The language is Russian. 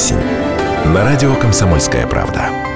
осень» на радио «Комсомольская правда».